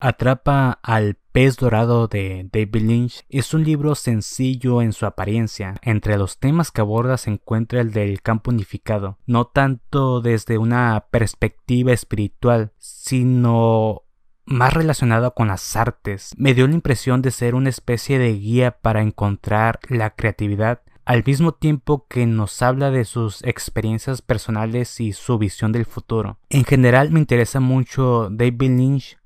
Atrapa al pez dorado de David Lynch es un libro sencillo en su apariencia. Entre los temas que aborda se encuentra el del campo unificado, no tanto desde una perspectiva espiritual, sino más relacionado con las artes. Me dio la impresión de ser una especie de guía para encontrar la creatividad al mismo tiempo que nos habla de sus experiencias personales y su visión del futuro. En general me interesa mucho David Lynch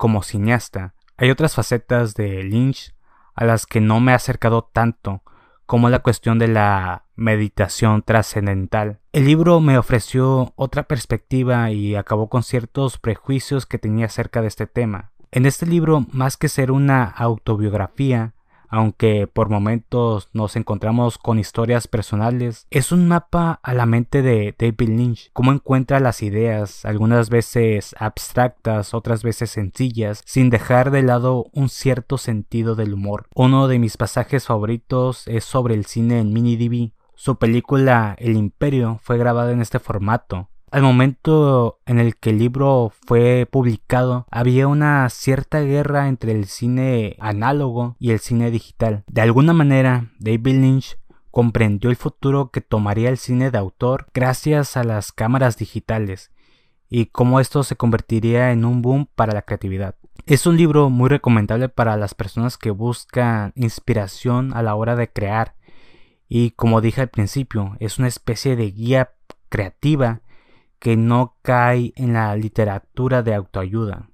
como cineasta. Hay otras facetas de Lynch a las que no me he acercado tanto, como la cuestión de la meditación trascendental. El libro me ofreció otra perspectiva y acabó con ciertos prejuicios que tenía acerca de este tema. En este libro, más que ser una autobiografía, aunque por momentos nos encontramos con historias personales, es un mapa a la mente de David Lynch, cómo encuentra las ideas, algunas veces abstractas, otras veces sencillas, sin dejar de lado un cierto sentido del humor. Uno de mis pasajes favoritos es sobre el cine en mini DV. Su película El Imperio fue grabada en este formato, al momento en el que el libro fue publicado, había una cierta guerra entre el cine análogo y el cine digital. De alguna manera, David Lynch comprendió el futuro que tomaría el cine de autor gracias a las cámaras digitales y cómo esto se convertiría en un boom para la creatividad. Es un libro muy recomendable para las personas que buscan inspiración a la hora de crear y como dije al principio, es una especie de guía creativa que no cae en la literatura de autoayuda.